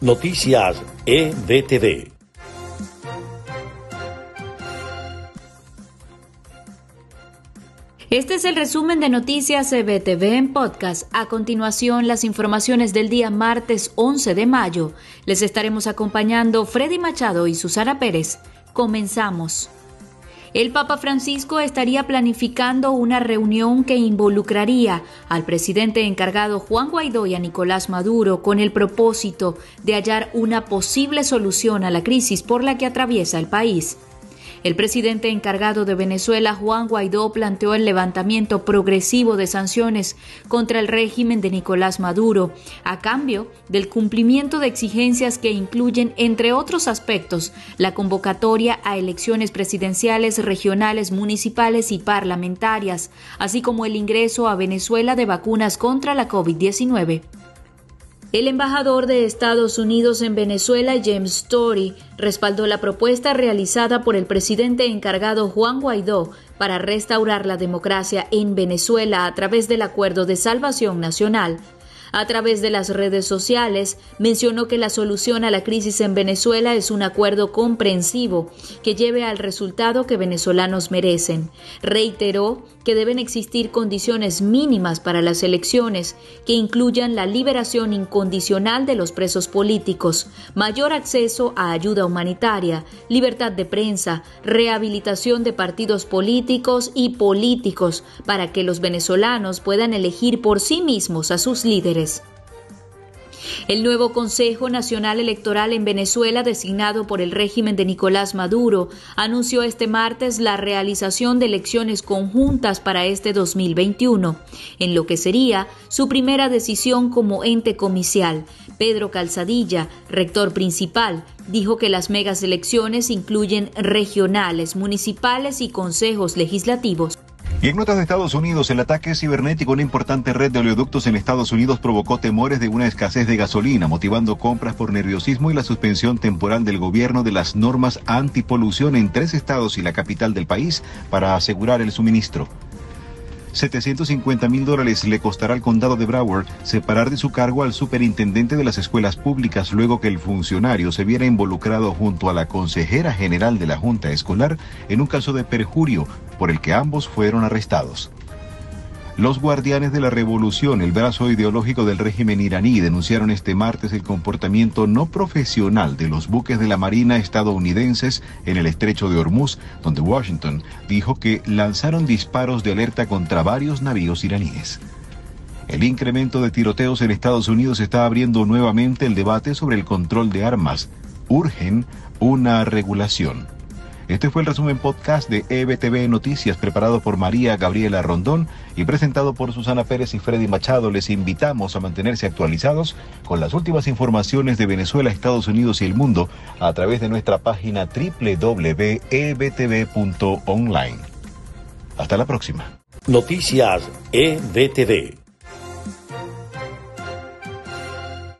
Noticias EBTV. Este es el resumen de Noticias EBTV en podcast. A continuación, las informaciones del día martes 11 de mayo. Les estaremos acompañando Freddy Machado y Susana Pérez. Comenzamos. El Papa Francisco estaría planificando una reunión que involucraría al presidente encargado Juan Guaidó y a Nicolás Maduro con el propósito de hallar una posible solución a la crisis por la que atraviesa el país. El presidente encargado de Venezuela, Juan Guaidó, planteó el levantamiento progresivo de sanciones contra el régimen de Nicolás Maduro, a cambio del cumplimiento de exigencias que incluyen, entre otros aspectos, la convocatoria a elecciones presidenciales, regionales, municipales y parlamentarias, así como el ingreso a Venezuela de vacunas contra la COVID-19. El embajador de Estados Unidos en Venezuela, James Story, respaldó la propuesta realizada por el presidente encargado Juan Guaidó para restaurar la democracia en Venezuela a través del Acuerdo de Salvación Nacional. A través de las redes sociales, mencionó que la solución a la crisis en Venezuela es un acuerdo comprensivo que lleve al resultado que venezolanos merecen. Reiteró que deben existir condiciones mínimas para las elecciones que incluyan la liberación incondicional de los presos políticos, mayor acceso a ayuda humanitaria, libertad de prensa, rehabilitación de partidos políticos y políticos para que los venezolanos puedan elegir por sí mismos a sus líderes. El nuevo Consejo Nacional Electoral en Venezuela, designado por el régimen de Nicolás Maduro, anunció este martes la realización de elecciones conjuntas para este 2021, en lo que sería su primera decisión como ente comicial. Pedro Calzadilla, rector principal, dijo que las megas elecciones incluyen regionales, municipales y consejos legislativos. Y en notas de Estados Unidos, el ataque cibernético a una importante red de oleoductos en Estados Unidos provocó temores de una escasez de gasolina, motivando compras por nerviosismo y la suspensión temporal del gobierno de las normas antipolución en tres estados y la capital del país para asegurar el suministro. 750 mil dólares le costará al condado de Broward separar de su cargo al superintendente de las escuelas públicas luego que el funcionario se viera involucrado junto a la consejera general de la Junta Escolar en un caso de perjurio por el que ambos fueron arrestados. Los guardianes de la revolución, el brazo ideológico del régimen iraní, denunciaron este martes el comportamiento no profesional de los buques de la Marina estadounidenses en el estrecho de Hormuz, donde Washington dijo que lanzaron disparos de alerta contra varios navíos iraníes. El incremento de tiroteos en Estados Unidos está abriendo nuevamente el debate sobre el control de armas. Urgen una regulación. Este fue el resumen podcast de EBTV Noticias preparado por María Gabriela Rondón y presentado por Susana Pérez y Freddy Machado. Les invitamos a mantenerse actualizados con las últimas informaciones de Venezuela, Estados Unidos y el mundo a través de nuestra página www.ebtv.online. Hasta la próxima. Noticias EBTV.